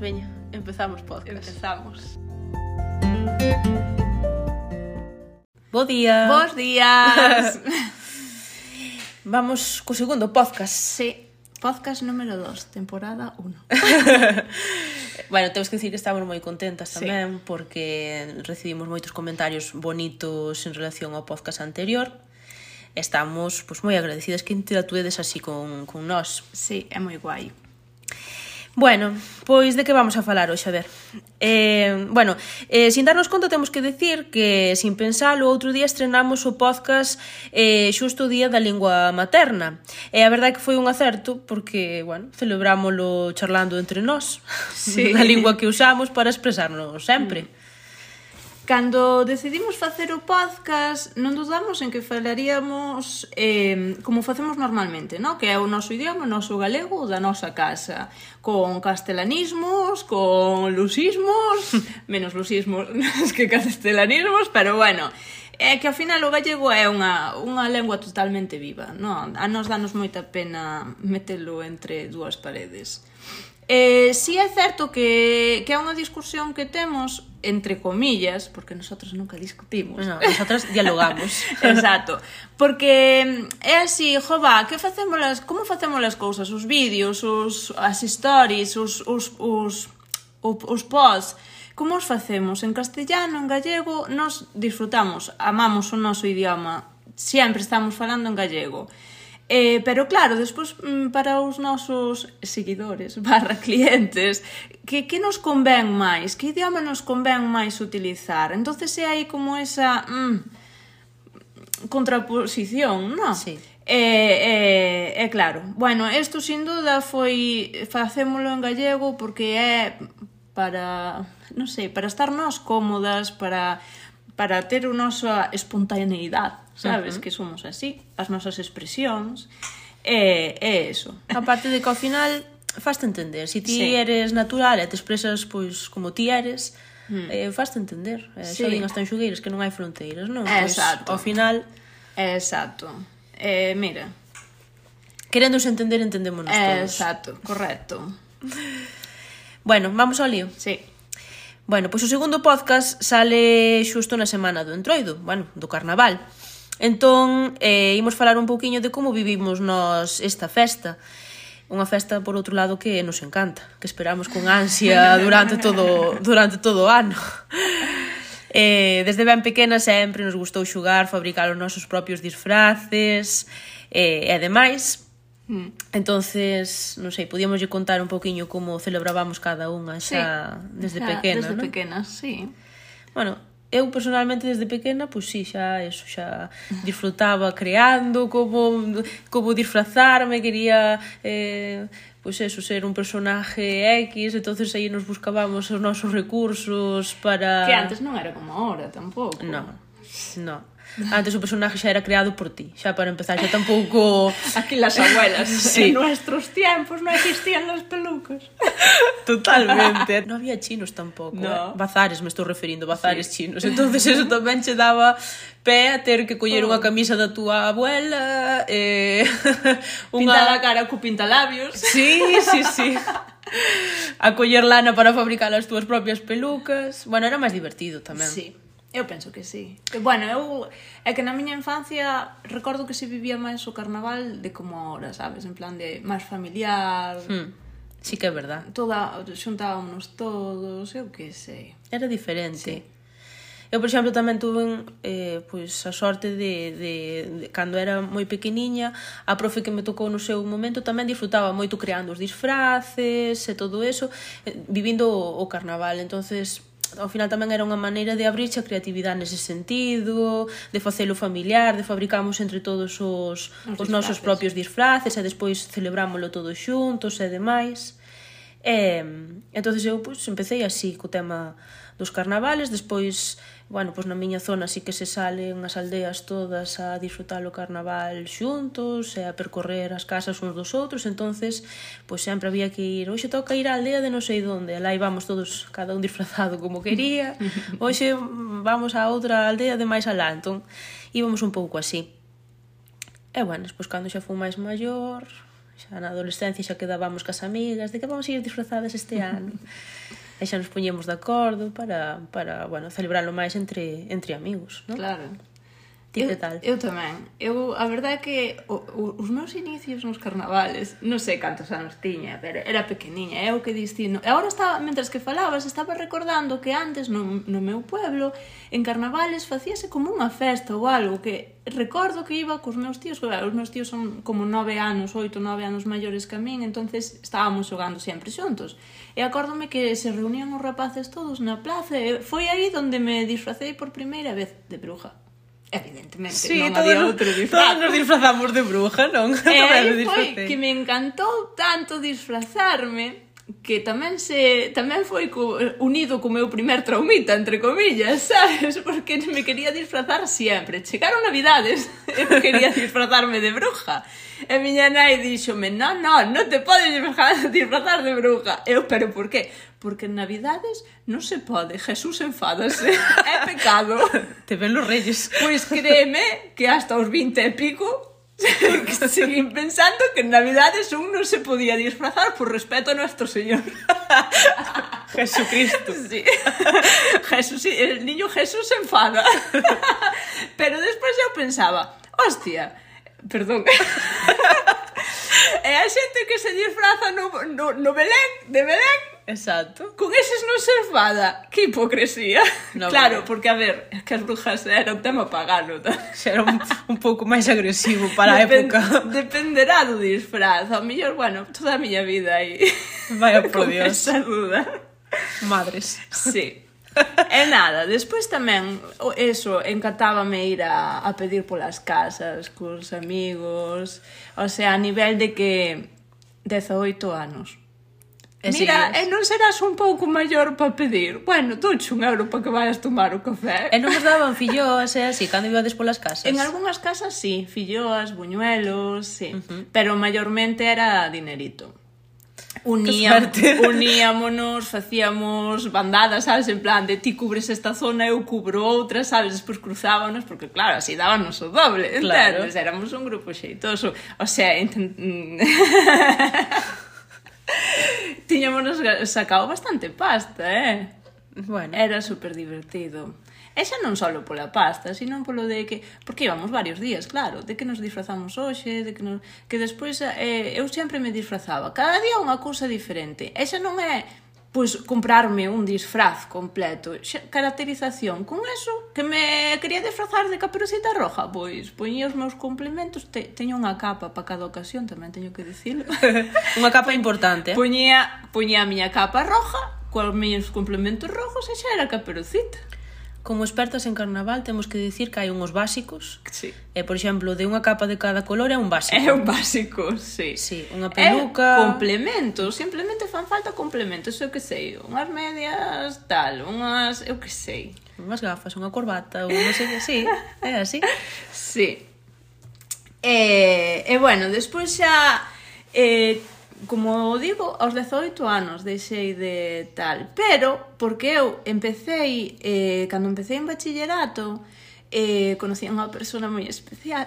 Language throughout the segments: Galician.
Veña, empezamos podcast. Empezamos. Bo día. Bos días. Vamos co segundo podcast. sí, podcast número 2, temporada 1. Bueno, temos que dicir que estamos moi contentas Sí. tamén sí. porque recibimos moitos comentarios bonitos en relación ao podcast anterior. Estamos pois, moi agradecidas que interactuedes así con, con nós. Sí, é moi guai. Bueno, pois de que vamos a falar hoxe, a ver. Eh, bueno, eh, sin darnos conta temos que decir que, sin pensalo, outro día estrenamos o podcast eh, xusto o Día da Lingua Materna. E a verdade que foi un acerto, porque, bueno, celebrámolo charlando entre nós, sí. a lingua que usamos para expresarnos sempre. Mm. Cando decidimos facer o podcast, non dudamos en que falaríamos eh, como facemos normalmente, no? que é o noso idioma, o noso galego, da nosa casa, con castelanismos, con lusismos, menos lusismos que castelanismos, pero bueno, é que ao final o gallego é unha, unha lengua totalmente viva, non? A nos danos moita pena metelo entre dúas paredes. Eh, si é certo que, que é unha discusión que temos entre comillas, porque nosotros nunca discutimos. No, nosotros dialogamos. Exacto. Porque é así, jova, que facemos as, como facemos as cousas, os vídeos, os, as stories, os, os, os, os, os posts, como os facemos en castellano, en gallego, nos disfrutamos, amamos o noso idioma, sempre estamos falando en gallego. Eh, pero claro, despois mm, para os nosos seguidores barra clientes, que, que nos convén máis? Que idioma nos convén máis utilizar? entonces é aí como esa mm, contraposición, non? Sí. É, é, é claro. Bueno, isto sin duda foi facémolo en gallego porque é para, non sei, para estar nós cómodas, para para ter a nosa espontaneidade sabes? Uh -huh. Que somos así, as nosas expresións, e, e eso. A parte de que ao final faste entender, se si ti sí. eres natural e te expresas pois como ti eres, mm. eh, faste entender. Eh, sí. Xa din as tanxugueiras que non hai fronteiras, non? Pois, Exacto. Pois, ao final... Exacto. Eh, mira, Queréndose entender, entendémonos todos. Exacto, correcto. Bueno, vamos ao lío. Sí. Bueno, pois o segundo podcast sale xusto na semana do Entroido, bueno, do Carnaval. Entón, eh, imos falar un pouquiño de como vivimos nós esta festa. Unha festa, por outro lado, que nos encanta, que esperamos con ansia durante todo, durante todo o ano. Eh, desde ben pequena sempre nos gustou xugar, fabricar os nosos propios disfraces eh, e ademais. Mm. Entonces, non sei, podíamos contar un pouquiño como celebrábamos cada unha xa sí, desde xa, pequena, desde non? pequenas, sí. Bueno, eu personalmente desde pequena, pois si, xa eso, xa disfrutaba creando como como disfrazarme, quería eh pois eso, ser un personaje X, entonces aí nos buscábamos os nosos recursos para Que antes non era como ahora tampouco. No. No. Antes o personaje xa era creado por ti, xa para empezar, xa tampouco... Aquí las abuelas, sí. en nuestros tiempos non existían las pelucas. Totalmente. non había chinos tampouco, no. eh? bazares me estou referindo, bazares sí. chinos. Entonces eso tamén che daba pé a ter que coller oh. unha camisa da túa abuela, eh, unha... Pintar a cara co pintalabios. Sí, sí, sí. a coller lana para fabricar as túas propias pelucas. Bueno, era máis divertido tamén. Sí. Eu penso que sí. Bueno, eu é que na miña infancia recordo que se vivía máis o carnaval de como ahora, sabes, en plan de máis familiar. Hmm. Sí que é verdad. Toda xuntábamos todos, eu que sei. Era diferente. Sí. Eu, por exemplo, tamén tuve eh, pois, a sorte de, de, de, cando era moi pequeniña, a profe que me tocou no seu momento tamén disfrutaba moito creando os disfraces e todo eso, eh, vivindo o, o carnaval. entonces ao final tamén era unha maneira de abrirse a creatividade nese sentido, de facelo familiar, de fabricamos entre todos os, os, os nosos propios disfraces e despois celebrámoslo todos xuntos e demais. E, entonces eu pois, empecé así co tema dos carnavales, despois bueno, pois na miña zona sí que se salen as aldeas todas a disfrutar o carnaval xuntos e a percorrer as casas uns dos outros, entonces pois sempre había que ir, hoxe toca ir á aldea de non sei onde, lá íbamos todos cada un disfrazado como quería, hoxe vamos a outra aldea de máis alá, entón íbamos un pouco así. E bueno, pois cando xa fui máis maior, xa na adolescencia xa quedábamos cas amigas, de que vamos a ir disfrazadas este ano e xa nos poñemos de acordo para, para bueno, celebrarlo máis entre, entre amigos, non? Claro. Ti tal? Eu tamén. Eu, a verdade é que o, o, os meus inicios nos carnavales, non sei cantos anos tiña, pero era pequeniña, é o que distino. E agora estaba, mentres que falabas, estaba recordando que antes no, no meu pueblo, en carnavales facíase como unha festa ou algo que recordo que iba cos meus tíos, que os meus tíos son como nove anos, oito, nove anos maiores que a min, entonces estábamos xogando sempre xuntos. E acórdome que se reunían os rapaces todos na plaza e foi aí onde me disfracei por primeira vez de bruja. Evidentemente, sí, non todos, había outro disfraz. Todos nos disfrazamos de bruja, non? E eh, aí foi que me encantou tanto disfrazarme que tamén se tamén foi co, unido co meu primer traumita, entre comillas, sabes? Porque me quería disfrazar sempre. Chegaron navidades e eu quería disfrazarme de bruja. E miña nai díxome, non, non, non te podes disfrazar de bruja. Eu, pero por qué? porque en Navidades non se pode, Jesús enfádase, é pecado. Te ven los reyes. Pois créeme que hasta os 20 e pico seguín pensando que en Navidades un non se podía disfrazar por respeto a nuestro Señor. Jesucristo. Sí. Jesús, sí, el niño Jesús se enfada. Pero despois eu pensaba, hostia, perdón. É a xente que se disfraza no, no, no Belén, de Belén, Exacto. Con eses non se enfada. Que hipocresía. No, claro, vale. porque a ver, é que as brujas era un tema pagano. Era un, un pouco máis agresivo para Depen a época. Dependerá do disfraz. A mellor, bueno, toda a miña vida aí. Vaya por Dios. esa duda. Madres. Sí. E nada, despois tamén eso, encantábame ir a, a pedir polas casas, cos amigos, o sea, a nivel de que 18 anos E Mira, sigues. e non serás un pouco maior para pedir. Bueno, douche un euro para que vayas tomar o café. E non nos daban filloas e así, cando ibades polas casas? En algunhas casas sí, filloas, buñuelos, sí. Uh -huh. Pero maiormente era dinerito. Unía, uníamonos, facíamos bandadas, sabes, en plan de ti cubres esta zona, eu cubro outra, sabes, despois cruzábamos, porque claro, así dábanos o doble, claro. entendes? Éramos un grupo xeitoso, o sea, intent... Tiñámonos sacado bastante pasta, eh? Bueno. Era super divertido. E xa non só pola pasta, sino polo de que... Porque íbamos varios días, claro, de que nos disfrazamos hoxe, de que nos... Que despois eh, eu sempre me disfrazaba. Cada día unha cousa diferente. E xa non é pois comprarme un disfraz completo, caracterización, con eso que me quería disfrazar de caperucita roja, pois poñía os meus complementos, te, teño unha capa para cada ocasión, tamén teño que dicilo. unha capa importante. Eh? Poñía, poñía a miña capa roja, coas meus complementos rojos e xa era caperucita. Como expertas en carnaval temos que dicir que hai unhos básicos. Sí. E, por exemplo, de unha capa de cada color é un básico. É un básico, sí. Sí, unha peluca... É complementos, simplemente fan falta complementos, eu que sei, unhas medias, tal, unhas, eu que sei. Unhas gafas, unha corbata, ou non sei, sí, é así. Sí. E, e bueno, despois xa eh, como digo, aos 18 anos deixei de tal, pero porque eu empecé eh, cando empecé en bachillerato, eh, conocí a unha persona moi especial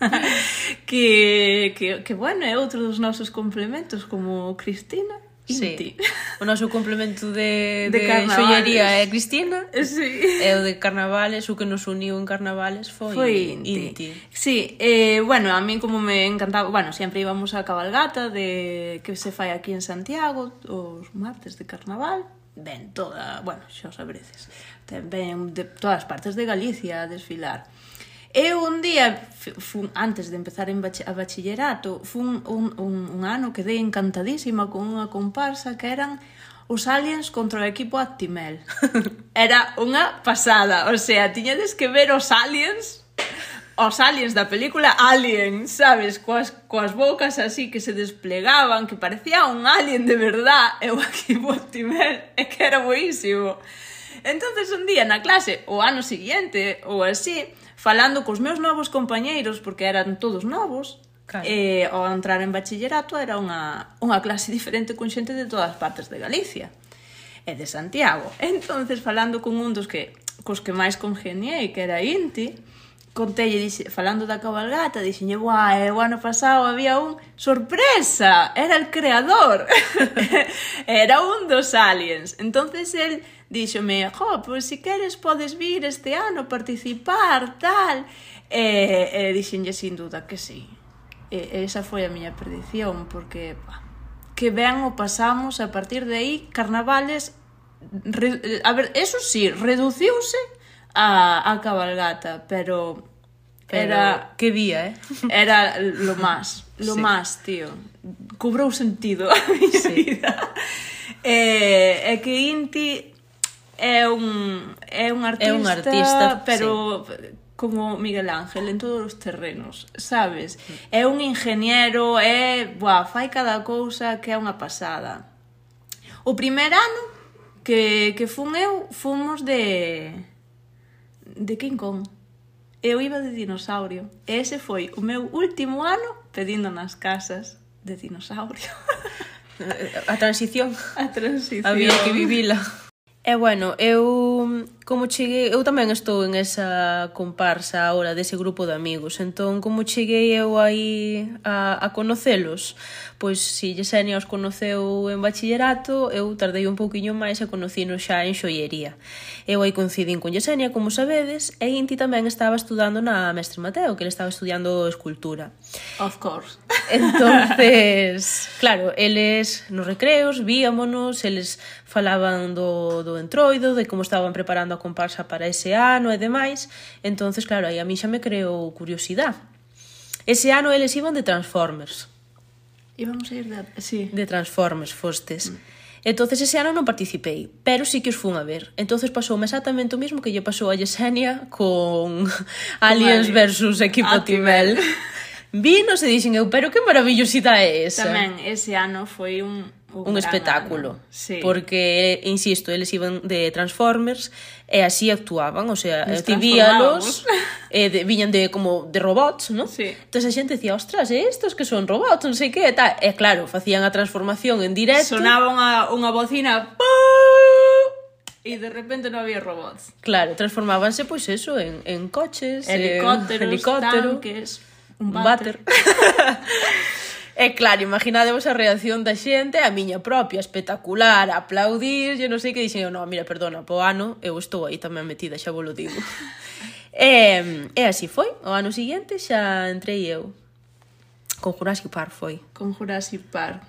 que, que, que, bueno, é outro dos nosos complementos como Cristina. Inti. Sí. O noso complemento de, de, de xollería é eh, Cristina. Sí. E o de carnavales, o que nos uniu en carnavales foi, foi Inti. Inti. Sí, eh, bueno, a mí como me encantaba... Bueno, sempre íbamos a cabalgata de que se fai aquí en Santiago os martes de carnaval. Ben, toda... Bueno, xa os abreces. Ven de todas partes de Galicia a desfilar. Eu un día, fun, antes de empezar en bache, a bachillerato, fun un, un, un ano que dei encantadísima con unha comparsa que eran os aliens contra o equipo Actimel. Era unha pasada, o sea, tiñades que ver os aliens os aliens da película Alien, sabes, coas, coas bocas así que se desplegaban, que parecía un alien de verdad, eu aquí equipo Actimel, é que era boísimo. Entonces un día na clase, o ano siguiente, ou así, falando cos meus novos compañeiros, porque eran todos novos, Claro. eh, ao entrar en bachillerato era unha, unha clase diferente con xente de todas as partes de Galicia e de Santiago. Entonces falando con un dos que cos que máis congeniei, que era Inti, contelle, dixe, falando da cabalgata, dixenlle, "Buá, eh, o ano pasado había un sorpresa, era el creador. era un dos aliens." Entonces el díxome, jo, pois si queres podes vir este ano participar, tal. E, e dixenlle sin duda que sí. E, esa foi a miña predición, porque pa, que ben o pasamos a partir de aí, carnavales, re, a ver, eso sí, reduciuse a, a cabalgata, pero era que día, eh? Era lo más, lo sí. más, tío. Cobrou sentido a miña sí. vida. Eh, é que Inti é un é un artista, é un artista pero sí. como Miguel Ángel en todos os terrenos, sabes? É un ingeniero, é, buah, fai cada cousa que é unha pasada. O primeiro ano que que fun eu, fomos de de King Kong. Eu iba de dinosaurio. E ese foi o meu último ano pedindo nas casas de dinosaurio. A transición. A transición. Había que vivila. E bueno, eu como cheguei, eu tamén estou en esa comparsa ahora dese grupo de amigos, entón como cheguei eu aí a, a conocelos? Pois si Yesenia os conoceu en bachillerato, eu tardei un pouquiño máis e conocino xa en xoiería. Eu aí coincidín con Yesenia, como sabedes, e Inti tamén estaba estudando na Mestre Mateo, que ele estaba estudiando escultura. Of course. Entonces, claro, eles nos recreos, víamonos, eles falaban do, do entroido, de como estaban preparando a comparsa para ese ano e demais, entonces claro, aí a mí xa me creou curiosidade. Ese ano eles iban de Transformers. Íbamos a ir de, sí. de Transformers, fostes. Mm. Entonces ese ano non participei, pero sí que os fun a ver. Entonces pasoume exactamente o mesmo que lle pasou a Yesenia con Aliens versus Equipo ah, Timel. Vinos e dixen eu, pero que maravillosidade é esa. Tamén ese ano foi un un, un espectáculo, ano. sí. porque insisto, eles iban de Transformers e así actuaban, o sea, recibíalos, e eh, de, viñan de como de robots, ¿no? Sí. Entonces a xente decía, ostras, eh, estos que son robots, non sei que, e tal. E claro, facían a transformación en directo. Sonaba unha, unha bocina, E de repente non había robots. Claro, transformábanse pois eso en, en coches, helicópteros, en helicóptero, tanques, un. Un váter. E claro, imaginadevos a reacción da xente, a miña propia, espectacular, aplaudir, eu non sei que dixen, eu, non, mira, perdona, po ano eu estou aí tamén metida, xa vos lo digo. e, e así foi, o ano seguinte xa entrei eu. Con Jurassic Park foi. Con Jurassic Park.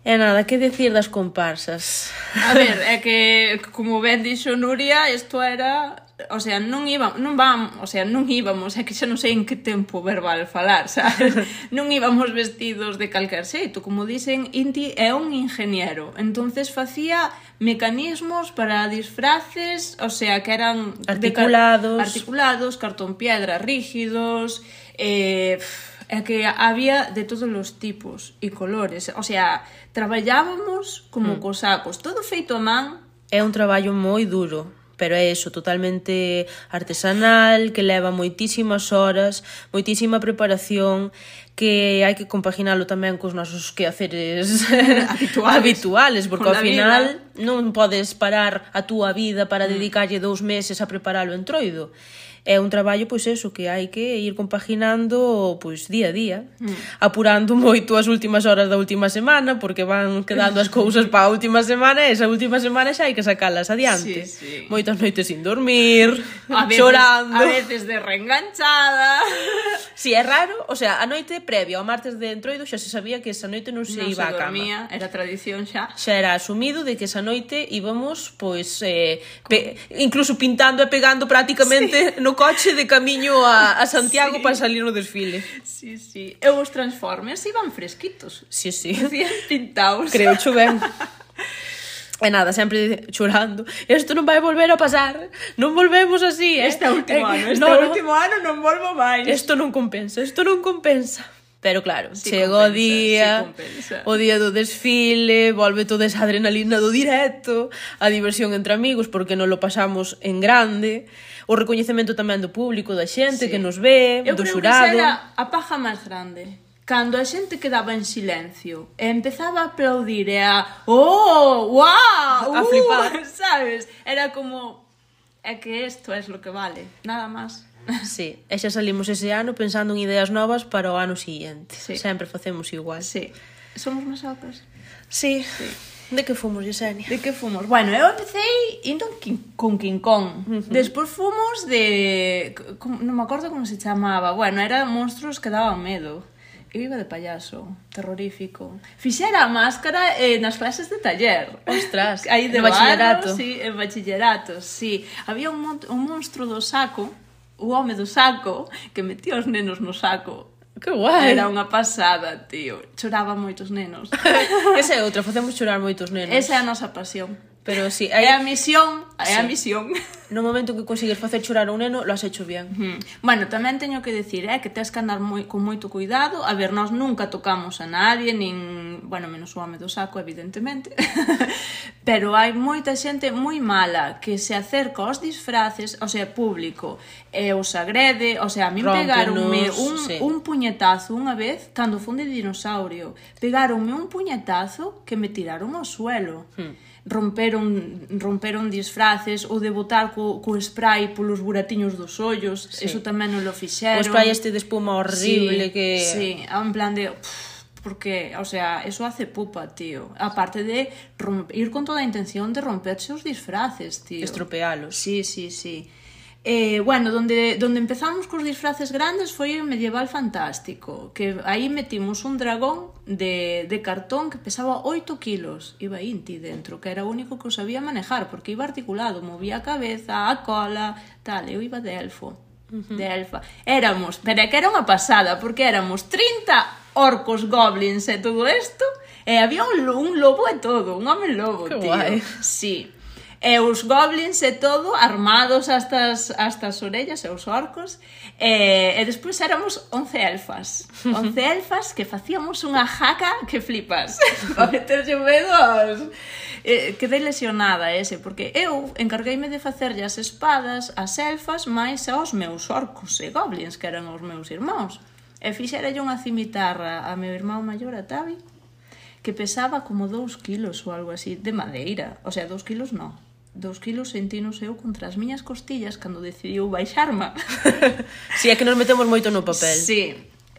E nada, que decir das comparsas? A ver, é que, como ben dixo Nuria, isto era o sea, non iba, non vam, o sea, non íbamos, é que xa non sei en que tempo verbal falar, sabes? non íbamos vestidos de calquer xeito, como dicen, Inti é un ingeniero, entonces facía mecanismos para disfraces, o sea, que eran articulados, car articulados, cartón piedra, rígidos, eh é que había de todos os tipos e colores, o sea, traballábamos como mm. cosacos, todo feito a man. É un traballo moi duro pero é eso, totalmente artesanal, que leva moitísimas horas, moitísima preparación, que hai que compaginalo tamén cos nosos quehaceres habituales, habituales porque ao final vida. non podes parar a túa vida para dedicarlle dous meses a preparalo en troido é un traballo, pois eso, que hai que ir compaginando pois día a día, mm. apurando moito as últimas horas da última semana, porque van quedando as cousas para a última semana, e esa última semana xa hai que sacalas adiante. Sí, sí. Moitas noites sin dormir, a veces, chorando. A veces de reenganchada. Si, sí, é raro, o sea, a noite previa ao martes de entroido xa se sabía que esa noite non se non iba se a cama. Dormía, era tradición xa. Xa era asumido de que esa noite íbamos, pois, eh, pe, incluso pintando e pegando prácticamente sí. no coche de camiño a, a Santiago sí. para salir no desfile. Sí, sí. E os Transformers iban fresquitos. Sí, sí. Decían pintados. Creo que ben. E nada, sempre chorando Isto non vai volver a pasar Non volvemos así eh? Este último eh, ano, este no, último no, ano non volvo máis Isto non compensa, isto non compensa Pero claro, sí chega o día, sí o día do desfile, volve toda esa adrenalina do directo, a diversión entre amigos porque non lo pasamos en grande o recoñecemento tamén do público, da xente sí. que nos ve, Eu do xurado. Eu creo que era a paja máis grande. Cando a xente quedaba en silencio e empezaba a aplaudir e a oh, wow, a uh, flipar, sabes? Era como é que isto é es lo que vale, nada máis. Sí, e xa salimos ese ano pensando en ideas novas para o ano siguiente. Sí. Sempre facemos igual. Sí. Somos unas altas. Sí. sí. De que fomos, Yesenia? De que fomos? Bueno, eu empecéi indo con King Kong. Uh -huh. Despois fomos de... Non me acordo como se chamaba. Bueno, era monstruos que daban medo. Eu iba de payaso, terrorífico. Fixera a máscara eh, nas clases de taller. Ostras, aí de bachillerato. Sí, en bachillerato, sí. Había un, mon un monstruo do saco, o home do saco, que metía os nenos no saco Que guai. Era unha pasada, tío. Choraba moitos nenos. Esa é outra, facemos chorar moitos nenos. Esa é a nosa pasión. Pero si sí, hai... é a misión, é sí. a misión. No momento que consigues facer chorar a un neno, lo has hecho bien. Mm. Bueno, tamén teño que dicir, eh, que tes que andar moi, con moito cuidado. A ver, nós nunca tocamos a nadie, nin, bueno, menos o home do saco, evidentemente. Pero hai moita xente moi mala que se acerca aos disfraces, o sea, público, e os agrede, o sea, a min pegaronme un, sí. un puñetazo unha vez cando fun de dinosaurio. Pegaronme un puñetazo que me tiraron ao suelo. Mm romperon romperon disfraces ou de botar co, co spray polos buratiños dos ollos, sí. eso tamén non lo fixeron. O spray este de espuma horrible sí, que... Sí, en plan de... Pff, porque, o sea, eso hace pupa, tío. Aparte de romper, ir con toda a intención de romperse os disfraces, tío. Estropealos. Sí, sí, sí. Eh, bueno, donde, donde empezamos cos disfraces grandes foi o medieval fantástico, que aí metimos un dragón de, de cartón que pesaba 8 kilos, iba inti dentro, que era o único que o sabía manejar, porque iba articulado, movía a cabeza, a cola, tal, eu iba de elfo, uh -huh. de elfa. Éramos, pero que era unha pasada, porque éramos 30 orcos, goblins e todo isto, e había un, un lobo e todo, un home lobo, que tío. Guai. Sí, e os goblins e todo armados hasta as, hasta as orellas e os orcos. E, e despois éramos 11 elfas. 11 elfas que facíamos unha jaca que flipas. Para meterlle medo aos... E, quedei lesionada ese porque eu encargueime de facerlle as espadas as elfas máis aos meus orcos e goblins que eran os meus irmãos e fixerelle unha cimitarra a meu irmão maior a Tavi que pesaba como 2 kilos ou algo así de madeira, o sea, 2 kilos non, dous kilos sentinos eu contra as miñas costillas cando decidiu baixarma. si, sí, é que nos metemos moito no papel. Sí,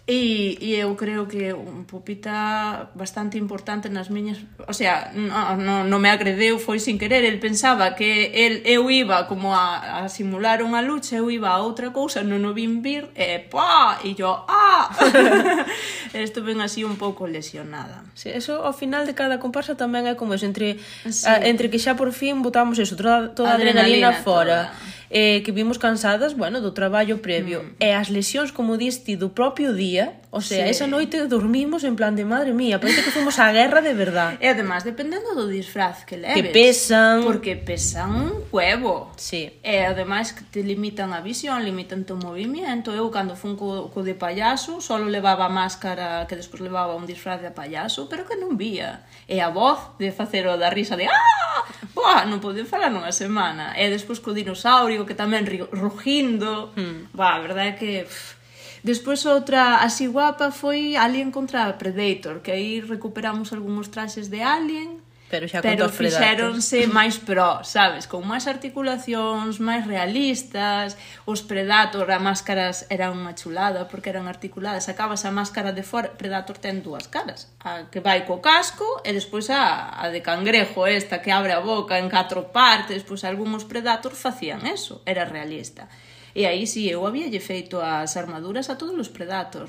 E, e eu creo que un popita bastante importante nas miñas... O sea, non no, no me agredeu, foi sin querer. El pensaba que el, eu iba como a, a simular unha lucha, eu iba a outra cousa, non o vin vir, e pá! E yo, ah! Estuve así un pouco lesionada. Sí, eso ao final de cada comparsa tamén é como eso, entre, sí. a, entre que xa por fin botamos eso, toda, toda adrenalina, adrenalina fora. Toda eh, que vimos cansadas, bueno, do traballo previo. Mm. E as lesións, como diste, do propio día, o sea, sí. esa noite dormimos en plan de madre mía, parece que fomos á guerra de verdad. E además, dependendo do disfraz que leves. Que pesan. Porque pesan un huevo. Sí. E además que te limitan a visión, limitan o movimiento. Eu cando fun co, co de payaso, solo levaba máscara que despois levaba un disfraz de payaso, pero que non vía. E a voz de facer o da risa de ah, Boa, non podía falar nunha semana. E despois co dinosaurio amigo que tamén rugindo. Hmm. Va, a verdade é que... Pff. Despois outra así guapa foi Alien contra Predator, que aí recuperamos algúns traxes de Alien Pero xa Pero fixéronse máis pro, sabes? Con máis articulacións, máis realistas, os Predator, a máscaras era unha chulada porque eran articuladas, sacabas a máscara de fora, Predator ten dúas caras, a que vai co casco e despois a, a de cangrejo esta que abre a boca en catro partes, pois algúns Predator facían eso, era realista. E aí si sí, eu había lle feito as armaduras a todos os Predator.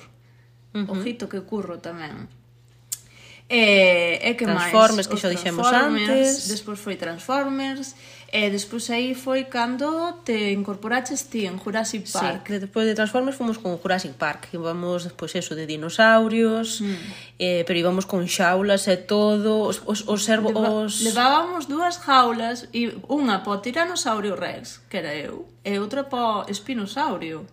Uh -huh. Ojito que curro tamén. E, e que Transformers, máis? que xa dixemos antes. Despois foi Transformers. E despois aí foi cando te incorporaches ti en Jurassic Park. Sí, despois de Transformers fomos con Jurassic Park. Íbamos despois eso de dinosaurios, mm. eh, pero íbamos con xaulas e todo. Os, os, os, servo, Leva, os... Levábamos dúas jaulas, e unha po Tiranosaurio Rex, que era eu, e outra po Espinosaurio.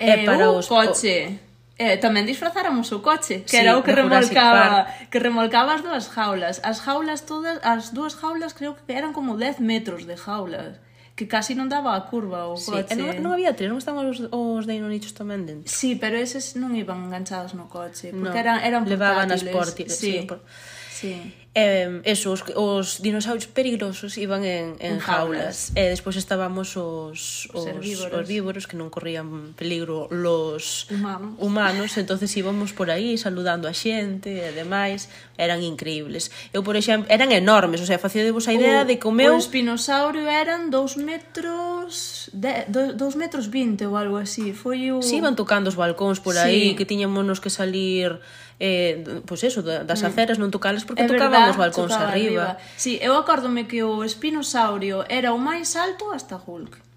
E, e para os, coche. O eh, tamén disfrazáramos o coche, que sí, era o que remolcaba, que remolcaba as dúas jaulas. As jaulas todas, as dúas jaulas creo que eran como 10 metros de jaulas que casi non daba a curva o sí, coche. Non, non había tres, non estaban os, os deinonicos tamén dentro. Sí, pero eses non iban enganchados no coche, porque no, eran, eran portátiles. Levaban as portátiles. Sí. sí por... Sí. Eso, os, os dinosaurios peligrosos iban en, en, en jaulas. jaulas. E despois estábamos os, os, os, herbívoros. os víboros, que non corrían peligro los humanos. humanos. entonces íbamos por aí saludando a xente e demais. Eran increíbles. Eu, por exemplo, eran enormes. O sea, facedevos a idea o, de que o meu... O espinosaurio eran 2 metros... 2 metros 20 ou algo así. Foi o... Si, iban tocando os balcóns por aí, sí. que tiñamos que salir eh, pois eso, das mm. aceras non tocalas porque é tocaban verdad, os balcóns tocaba arriba. arriba. Sí, eu acórdome que o espinosaurio era o máis alto hasta Hulk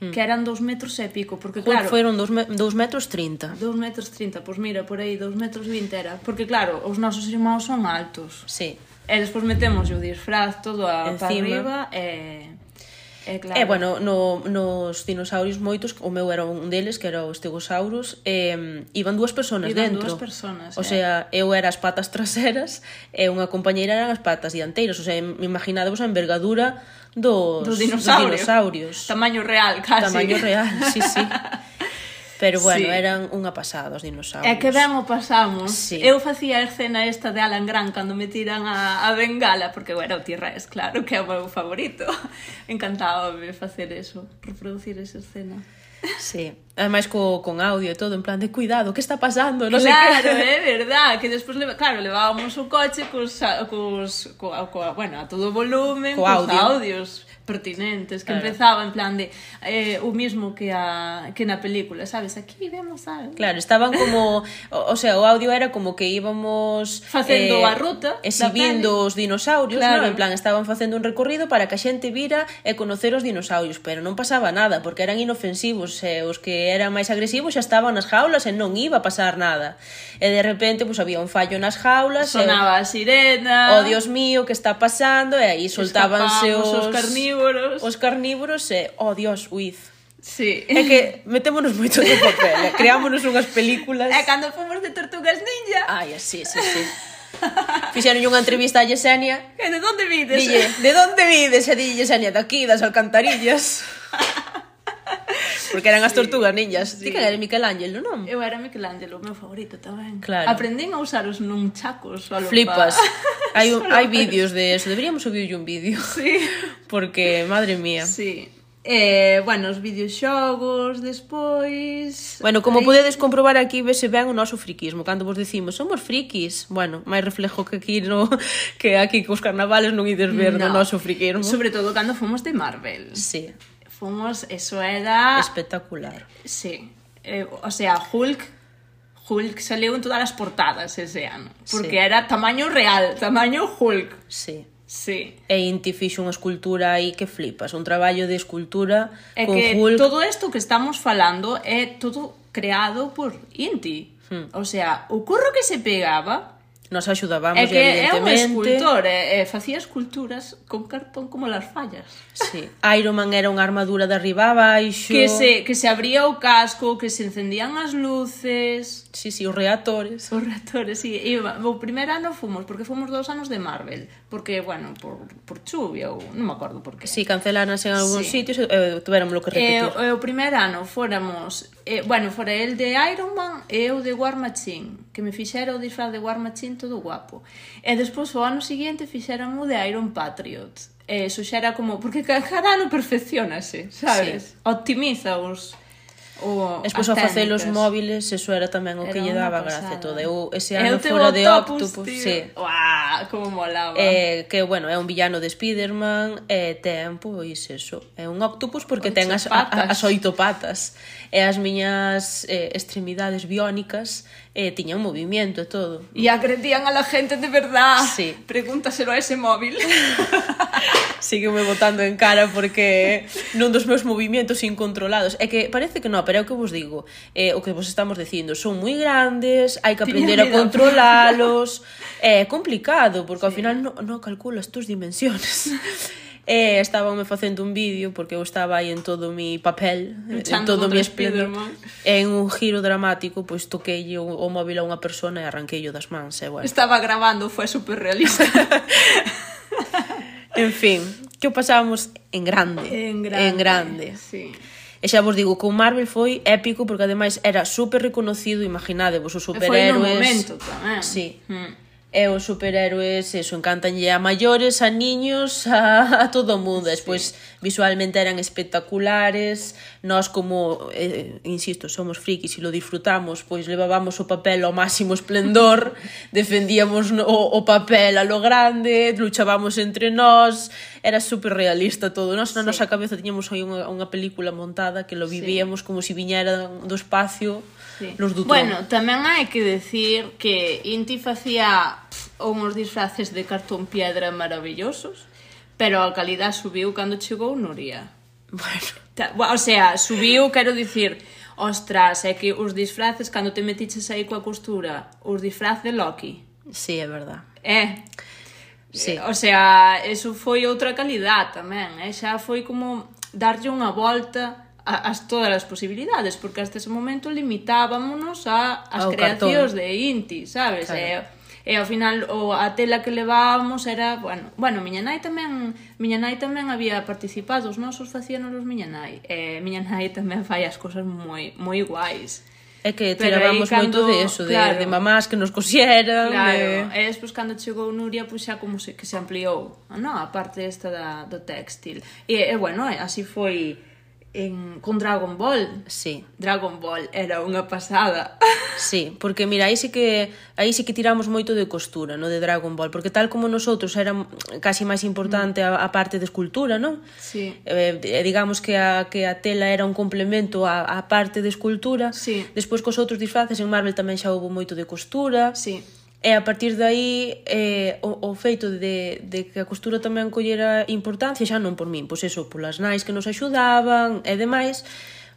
hmm. que eran dos metros e pico, porque claro... Fueron dos, me, dos metros trinta. Dos metros trinta, pois mira, por aí, dos metros vinte era. Porque claro, os nosos irmãos son altos. Sí. E despois metemos o disfraz todo a, Encima. para arriba e... E, claro. e bueno, no, nos dinosaurios moitos, o meu era un deles, que era o Stegosaurus, e, iban dúas personas iban dentro. Iban dúas personas, O eh. sea, eu era as patas traseras e unha compañeira eran as patas dianteiras. O sea, imaginadevos a envergadura dos, dos dinosaurios. dos dinosaurios. Tamaño real, casi. Tamaño real, sí, sí. Pero bueno, sí. eran unha pasada os dinosaurios. É que ben o pasamos. Sí. Eu facía a escena esta de Alan Grant cando me tiran a, a bengala, porque bueno, o es claro, que é o meu favorito. Encantado de facer eso, reproducir esa escena. Sí, ademais co, con audio e todo, en plan de cuidado, que está pasando? No claro, sei que... é verdad, que despois, leva, claro, levábamos o coche cos, cos, co, co, bueno, a todo volumen, co cos audio. audios pertinentes que claro. empezaba en plan de eh, o mismo que a que na película, sabes? Aquí vemos algo. Claro, estaban como o, o sea, o audio era como que íbamos facendo eh, a ruta, exhibindo os dinosaurios, claro. non? En plan, estaban facendo un recorrido para que a xente vira e conocer os dinosaurios, pero non pasaba nada porque eran inofensivos, e os que eran máis agresivos xa estaban nas jaulas e non iba a pasar nada. E de repente, pois pues, había un fallo nas jaulas, sonaba e, a sirena. Oh, Dios mío, que está pasando? E aí soltábanse os, os carnívoros carnívoros. Os carnívoros e, oh dios, Wiz. Sí. É que metémonos moito no papel, eh, creámonos unhas películas. É cando fomos de Tortugas Ninja. Ai, eh, así, sí, sí. Fixeron unha entrevista a Yesenia. Que de onde vides? Dille, de onde vides? E dille Yesenia, daqui, das alcantarillas. Porque eran sí, as tortugas niñas. Sí. Ti que era Michelangelo, non? Eu era Michelangelo, o meu favorito tamén. Claro. Aprendín a usar os nunchacos. Solo Flipas. Pa... hai, un, hai vídeos de eso. Deberíamos subir un vídeo. Sí. Porque, madre mía. Sí. Eh, bueno, os videoxogos despois... Bueno, como aí... podedes comprobar aquí vese ben o noso friquismo Cando vos decimos, somos frikis Bueno, máis reflejo que aquí no, que aquí cos carnavales non ides ver no. o noso friquismo Sobre todo cando fomos de Marvel Sí, fomos, eso era... Espectacular. Sí, eh, o sea, Hulk Hulk saliu en todas as portadas ese ano, porque sí. era tamaño real, tamaño Hulk. Sí. Sí. E Inti fixo unha escultura aí que flipas, un traballo de escultura é con que Hulk. todo isto que estamos falando é todo creado por Inti. Hmm. O sea, o curro que se pegaba Nos axudábamos, é que evidentemente. É un escultor, e, e facía esculturas con cartón como las fallas. Sí. Iron Man era unha armadura de arriba a baixo. Que se, que se abría o casco, que se encendían as luces... Sí, sí, os reactores. Os reactores, sí. E o primeiro ano fomos, porque fomos dous anos de Marvel. Porque, bueno, por, por chuvia ou non me acordo por qué. Sí, cancelanas en algúns sí. sitios e eh, tuveron lo que repetir. E, eh, o primeiro ano fóramos... Eh, bueno, fora el de Iron Man e eu de War Machine. Que me fixera o disfraz de War Machine todo guapo. E despois o ano seguinte fixeran o de Iron Patriot. E eh, eso xa era como... Porque cada ano perfeccionase, sabes? Sí. Optimiza os o Despois ao facer os móviles, eso era tamén o que lle daba gracia todo. Eu ese ano fora de Octopus, tío. sí. Uá, como molaba. Eh, que bueno, é un villano de Spiderman e eh, ten pois eso, é un Octopus porque oito ten as, patas. as oito patas e as miñas eh, extremidades biónicas eh, tiñan movimiento e todo. E agredían a la gente de verdad. Sí. Pregúntaselo a ese móvil. Sígueme botando en cara porque non dos meus movimentos incontrolados. É que parece que non, pero é o que vos digo. Eh, o que vos estamos dicindo, son moi grandes, hai que aprender a controlalos. Eh, é complicado, porque sí. ao final non no calculas tus dimensiones. E estábame facendo un vídeo porque eu estaba aí en todo o mi papel, Luchando en todo o mi esplendor. En un giro dramático, pois pues, toquei o, o móvil a unha persona e arranqueillo das mans, e bueno. Estaba grabando, foi super realista. en fin, que o pasábamos en grande. En grande. En grande. Sí. E xa vos digo, con Marvel foi épico porque ademais era super reconocido, imaginadevos, os superhéroes. E foi no momento tamén. Sí. Mm e os superhéroes eso encantanlle a maiores, a niños, a, a todo o mundo. Despois visualmente eran espectaculares. Nós como eh, eh, insisto, somos frikis e lo disfrutamos, pois levábamos o papel ao máximo esplendor, defendíamos o, o papel a lo grande, luchábamos entre nós, era super realista todo. Nós na sí. nosa cabeza tiñamos aí unha, unha película montada que lo vivíamos sí. como se si viñera do espacio sí. los do Bueno, tamén hai que decir que Inti facía ou uns disfraces de cartón piedra maravillosos, pero a calidad subiu cando chegou Nuria. Bueno, ta, o sea, subiu, quero dicir, ostras, é que os disfraces cando te metiches aí coa costura, os disfraces de Loki. Sí, é verdad. É. Sí. O sea, eso foi outra calidad tamén, eh? xa foi como darlle unha volta a, as todas as posibilidades, porque hasta ese momento limitábamonos a as Ao creacións cartón. de Inti, sabes? Claro. E, e ao final o, a tela que levábamos era, bueno, bueno, miña nai tamén, miña nai tamén había participado, os nosos facían os miña nai, e miña nai tamén fai as cousas moi, moi guais. É que tirábamos cando, moito de eso, claro, de, de mamás que nos cosieran... Claro, de... e despois cando chegou Nuria, pois xa como se, que se ampliou, non? A parte esta da, do textil. E, e bueno, así foi en, con Dragon Ball. Sí. Dragon Ball era unha pasada. Sí, porque mira, aí sí que aí sí que tiramos moito de costura, no de Dragon Ball, porque tal como nosotros era casi máis importante a, a parte de escultura, non? Sí. Eh, eh, digamos que a que a tela era un complemento a, a parte de escultura. Sí. Despois cos outros disfraces en Marvel tamén xa houve moito de costura. Sí E a partir de aí eh, o, o feito de, de que a costura tamén collera importancia, xa non por min, pois eso, polas nais que nos axudaban e demais,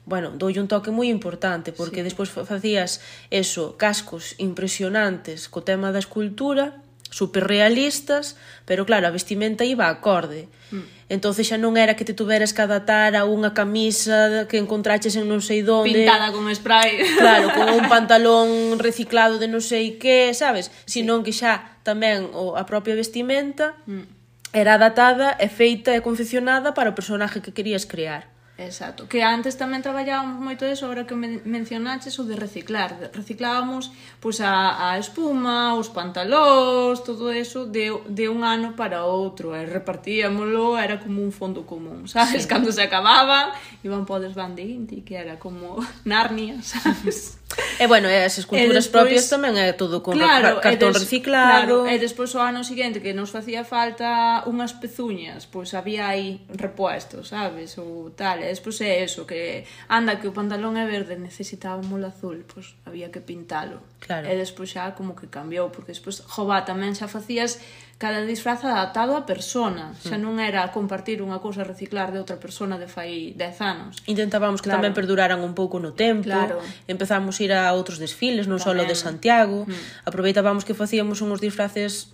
bueno, doulle un toque moi importante, porque sí. despois facías eso, cascos impresionantes co tema da escultura, superrealistas, pero claro, a vestimenta iba acorde. Mm Entonces xa non era que te tuveras que adaptar a unha camisa que encontraches en non sei donde. Pintada con spray. Claro, con un pantalón reciclado de non sei que, sabes? Sinón que xa tamén o, a propia vestimenta mm. era adaptada e feita e confeccionada para o personaje que querías crear. Exacto, que antes tamén traballábamos moito eso, agora que men mencionaches o de reciclar. Reciclábamos pois, a, a espuma, os pantalóns, todo eso de, de un ano para outro. E repartíamolo, era como un fondo común, sabes? Sí. Cando se acababa, iban podes van de Inti, que era como Narnia, sabes? E bueno, e as esculturas despois, propias tamén é todo con claro, cartón des, reciclado. Claro, e despois o ano seguinte que nos facía falta unhas pezuñas, pois había aí repuestos, sabes, ou tal. E despois é eso, que anda que o pantalón é verde, necesitábamos o azul, pois había que pintalo. Claro. E despois xa como que cambiou, porque despois, jova, tamén xa facías cada disfraz adaptado á persona, xa hmm. non era compartir unha cousa reciclar de outra persona de fai 10 anos. Intentábamos que claro. tamén perduraran un pouco no tempo, claro. empezamos a ir a outros desfiles, non só de Santiago, mm. aproveitábamos que facíamos uns disfraces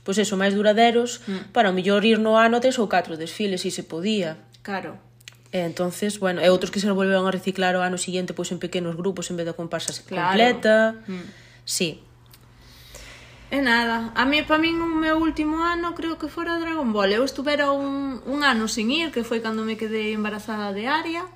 pois pues eso, máis duraderos, mm. para o mellor ir no ano tres ou catro desfiles, se se podía. Claro. E entonces, bueno, e outros que se volveron a reciclar o ano siguiente pois pues, en pequenos grupos en vez da comparsa claro. completa. Mm. Sí. E nada, a mí, para min o meu último ano creo que fora Dragon Ball. Eu estuvera un, un ano sin ir, que foi cando me quedei embarazada de Aria.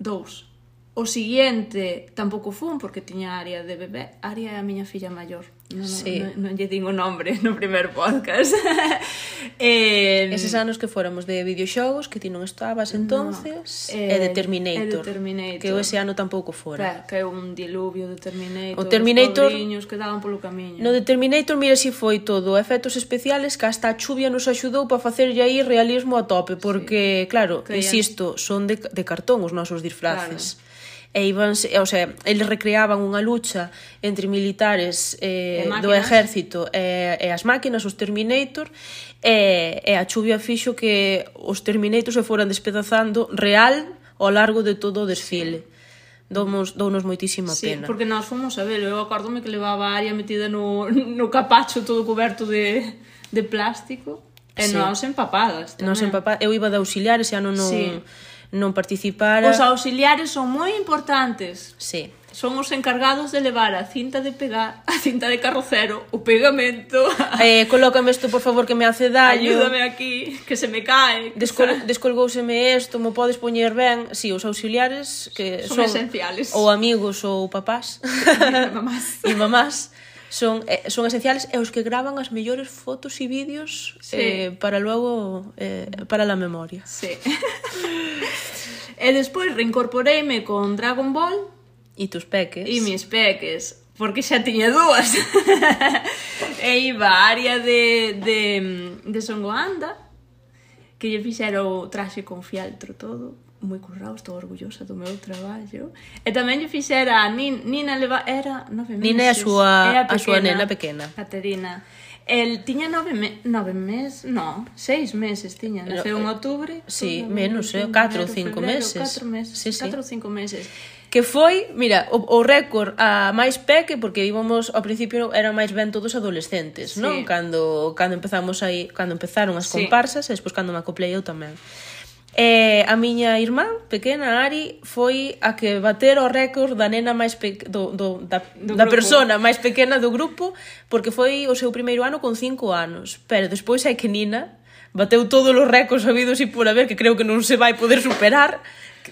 Dous. O siguiente tampouco fun porque tiña Aria de bebé. Aria é a miña filla maior. Non, sí. non, non lle din o nombre no primer podcast. eh, Eses anos que fóramos de videoxogos que ti non estabas entonces no, eh, e de Terminator, de Terminator, que ese ano tampouco fora. Claro, que é un diluvio de Terminator, o Terminator os que daban polo camiño. No de Terminator, mira si foi todo, efectos especiales que hasta a chuvia nos axudou para facerlle aí realismo a tope, porque sí. claro, que insisto, son de, de cartón os nosos disfraces. Claro e iban, o sea, eles recreaban unha lucha entre militares eh, do exército e, e as máquinas, os Terminator, e, e a chuvia fixo que os Terminator se foran despedazando real ao largo de todo o desfile. Sí dounos, dounos moitísima sí, pena. Sí, porque nós fomos a velo. eu acordome que levaba a área metida no, no capacho todo coberto de, de plástico. E sí. nós empapadas tamén. Nós empapadas. Eu iba de auxiliar ese ano non... Sí non participara... Os auxiliares son moi importantes. Sí. Son os encargados de levar a cinta de pegar, a cinta de carrocero, o pegamento... Eh, colócame isto, por favor, que me hace daño. Ayúdame aquí, que se me cae. Descol, descolgouseme isto, mo podes poñer ben. Si, sí, os auxiliares que son, son esenciales. Ou amigos ou papás. e mamás. E mamás son eh, son esenciales e os que graban as mellores fotos e vídeos sí. eh, para logo eh, para la memoria. Sí. e despois reincorporeime con Dragon Ball e tus peques. E mis peques porque xa tiña dúas. e iba a área de, de, de Songoanda, que lle fixera o traxe con fialtro todo moi currado, estou orgullosa do meu traballo. E eh, tamén lle fixera a Nin, Nina leva, era nove meses. Nina é a súa, a, pequena, a súa nena pequena. Caterina. El tiña nove, me, nove meses, no, seis meses tiña, naceu en eh, outubro. Sí, menos, eh, catro ou cinco febrero, meses. Catro meses, sí, sí. catro ou cinco meses. Que foi, mira, o, o récord a máis peque, porque íbamos, ao principio eran máis ben todos adolescentes, sí. non? Cando, cando empezamos aí, cando empezaron as comparsas, sí. e despois cando me acoplei eu tamén. E a miña irmá, pequena Ari, foi a que bater o récord da nena máis pe... do, do, da, do da grupo. persona máis pequena do grupo, porque foi o seu primeiro ano con 5 anos. Pero despois hai que Nina bateu todos os récords habidos e por haber que creo que non se vai poder superar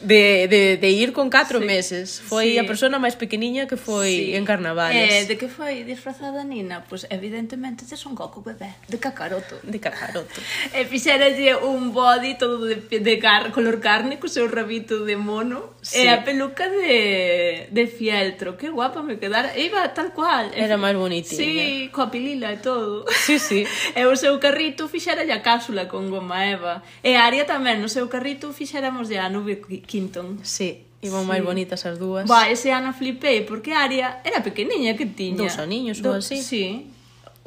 de, de, de ir con 4 sí. meses. Foi sí. a persona máis pequeniña que foi sí. en carnavales. Eh, de que foi disfrazada Nina? Pois pues, evidentemente tes un coco bebé, de cacaroto. De cacaroto. e fixeralle un body todo de, de car, color carne co seu rabito de mono sí. e a peluca de, de fieltro. Que guapa me quedara. E iba tal cual. Era máis bonitinha. Sí, coa pilila e todo. Sí, sí. e o seu carrito fixeralle a cápsula con goma eva. E a Aria tamén no seu carrito fixéramos a nube Quinton. Sí, iban sí. máis bonitas as dúas. Ba, ese ano flipei, porque a Aria era pequeniña que tiña. Dous aniños Do... ou así. Sí.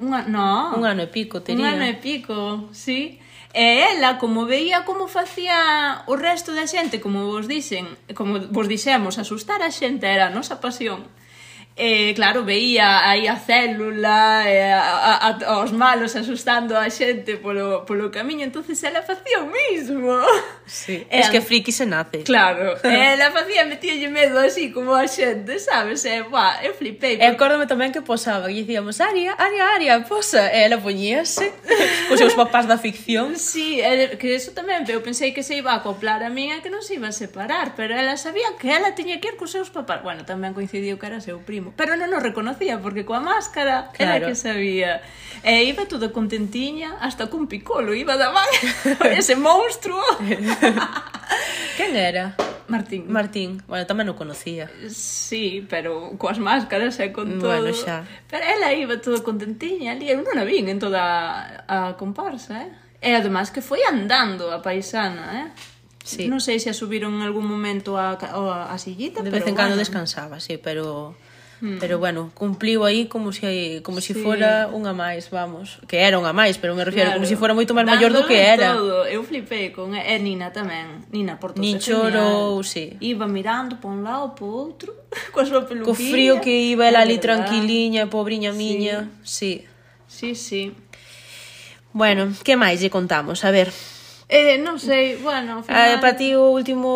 Unha, no. Un ano e pico tería. Un ano e pico, sí. E ela, como veía como facía o resto da xente, como vos dixen, como vos dixemos, asustar a xente era a nosa pasión E claro, veía aí a célula e a, a, a, os malos asustando a xente polo, polo camiño, entonces ela facía o mismo. Sí, e, es que friki se nace. Claro, ela facía, metíalle medo así como a xente, sabes? E, buah, eu flipei. Porque... E acórdame tamén que posaba, que dicíamos, Aria, Aria, Aria, posa. E ela poñíase os seus papás da ficción. Sí, e, que eso tamén, eu pensei que se iba a acoplar a min e que non se iba a separar, pero ela sabía que ela tiña que ir cos seus papás. Bueno, tamén coincidiu que era seu primo primo. Pero non o reconocía porque coa máscara claro. era que sabía. E iba toda contentiña, hasta cun picolo iba da man. Ese monstruo. Quen era? Martín. Martín. Bueno, tamén o conocía. Sí, pero coas máscaras e con todo. Bueno, xa. Pero ela iba todo contentiña ali. Eu non a vin en toda a comparsa, eh? E además que foi andando a paisana, eh? Sí. Non sei se a subiron en algún momento a, a, a sillita, De vez en cando bueno. descansaba, sí, pero... Hmm. Pero bueno, cumpliu aí como se si, como sí. si fora unha máis, vamos. Que era unha máis, pero me refiero claro. como se si fora moito máis maior do que era. Todo. Eu flipei con e Nina tamén. Nina Porto. Nin chorou, sí. Iba mirando pa un lado, pa outro, coa súa peluquilla. Co frío que iba ela ali tranquiliña, pobriña sí. miña. Sí. Sí, sí. Bueno, que máis lle contamos? A ver, Eh, non sei, bueno, final... Eh, para ti o último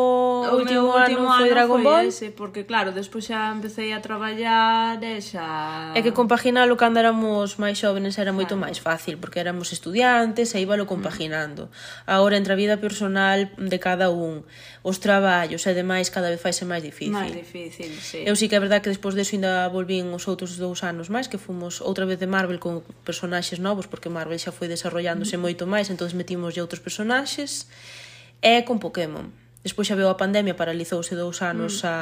o último, último ano, ano foi Dragon foi Ball? Ese, porque claro, despois xa empecé a traballar e xa... É que compaginalo cando éramos máis xóvenes era moito claro. máis fácil, porque éramos estudiantes e íbalo mm. compaginando. Mm. Agora, entre a vida personal de cada un, os traballos e demais cada vez faise máis difícil. Máis difícil, sí. Eu sí que é verdad que despois deso ainda volvín os outros dous anos máis, que fomos outra vez de Marvel con personaxes novos, porque Marvel xa foi desarrollándose moito máis, entón metimos de outros personaxes, e con Pokémon. Despois xa veo a pandemia, paralizouse dous anos mm. a,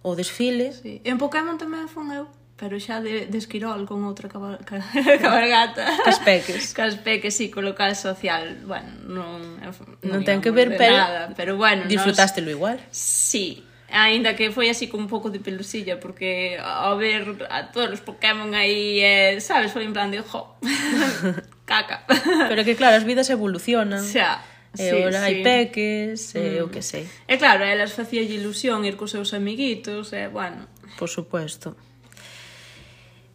o desfile. Sí. En Pokémon tamén fun eu pero xa de, de esquirol con outra cabar, ca, cabargata. Cas peques. Cas peques, sí, co local social. Bueno, non, non, ten que ver, pero, nada, pero bueno, disfrutástelo nos... igual. Sí, Ainda que foi así con un pouco de pelusilla Porque ao ver a todos os Pokémon aí eh, Sabes, foi en plan de jo Caca Pero que claro, as vidas evolucionan Xa E sí, ora hai sí. peques, e mm. o que sei E claro, elas facía ilusión ir cos seus amiguitos E bueno Por supuesto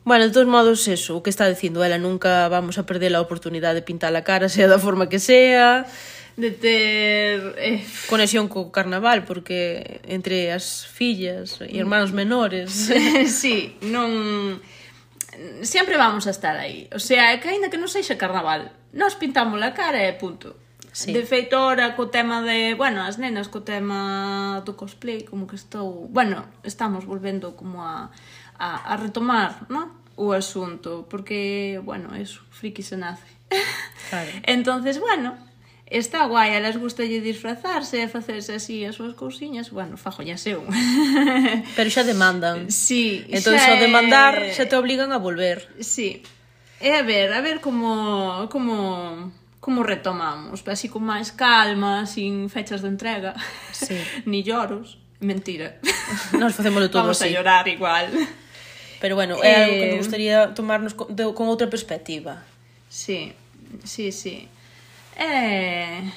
Bueno, de todos modos, eso, o que está dicindo ela, nunca vamos a perder a oportunidade de pintar a cara, sea da forma que sea, de ter eh, conexión co carnaval porque entre as fillas e irmáns menores. Sí, non sempre vamos a estar aí. O sea, é que aínda que non sexa carnaval nós pintamos a cara e punto. Sí. de feito ora co tema de bueno, as nenas co tema do cosplay como que estou bueno, estamos volvendo como a a, a retomar, ¿no? o asunto, porque, bueno, eso, friki se nace. Claro. entonces, bueno, está guai, a las gusta lle disfrazarse, facerse así as súas cousiñas, bueno, fajo ya seu. Pero xa demandan. Sí. Entón, xa, ao demandar, xa te obligan a volver. Sí. E a ver, a ver como, como, como retomamos, así con máis calma, sin fechas de entrega, sí. ni lloros. Mentira. Nos facemos todo Vamos así. Vamos a llorar igual. Pero bueno, é eh... algo que me eh, gustaría tomarnos con, de, con outra perspectiva. Sí, sí, sí. E,